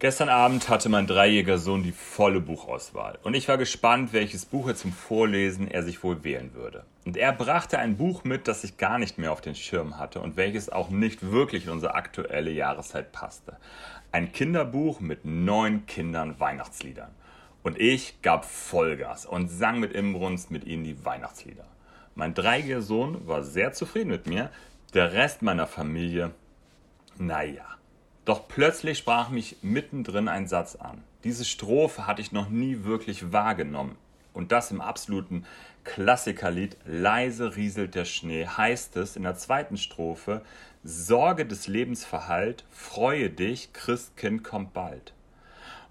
Gestern Abend hatte mein dreijähriger Sohn die volle Buchauswahl und ich war gespannt, welches Buch er zum Vorlesen er sich wohl wählen würde. Und er brachte ein Buch mit, das ich gar nicht mehr auf den Schirm hatte und welches auch nicht wirklich in unsere aktuelle Jahreszeit passte. Ein Kinderbuch mit neun Kindern Weihnachtsliedern. Und ich gab Vollgas und sang mit Imbrunst mit ihnen die Weihnachtslieder. Mein dreijähriger Sohn war sehr zufrieden mit mir, der Rest meiner Familie, naja. Doch plötzlich sprach mich mittendrin ein Satz an. Diese Strophe hatte ich noch nie wirklich wahrgenommen. Und das im absoluten Klassikerlied Leise rieselt der Schnee heißt es in der zweiten Strophe Sorge des Lebens verhallt, freue dich, Christkind kommt bald.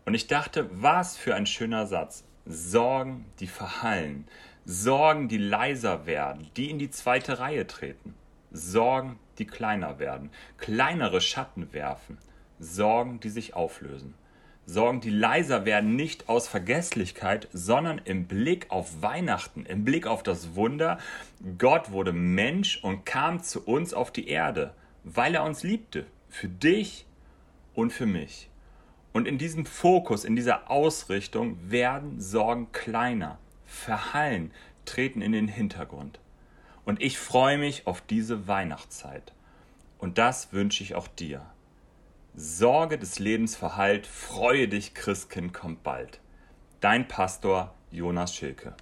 Und ich dachte, was für ein schöner Satz. Sorgen, die verhallen, Sorgen, die leiser werden, die in die zweite Reihe treten, Sorgen, die kleiner werden, kleinere Schatten werfen, Sorgen, die sich auflösen. Sorgen, die leiser werden, nicht aus Vergesslichkeit, sondern im Blick auf Weihnachten, im Blick auf das Wunder. Gott wurde Mensch und kam zu uns auf die Erde, weil er uns liebte, für dich und für mich. Und in diesem Fokus, in dieser Ausrichtung werden Sorgen kleiner, verhallen, treten in den Hintergrund. Und ich freue mich auf diese Weihnachtszeit. Und das wünsche ich auch dir. Sorge des Lebens verhallt, freue dich, Christkind kommt bald. Dein Pastor Jonas Schilke.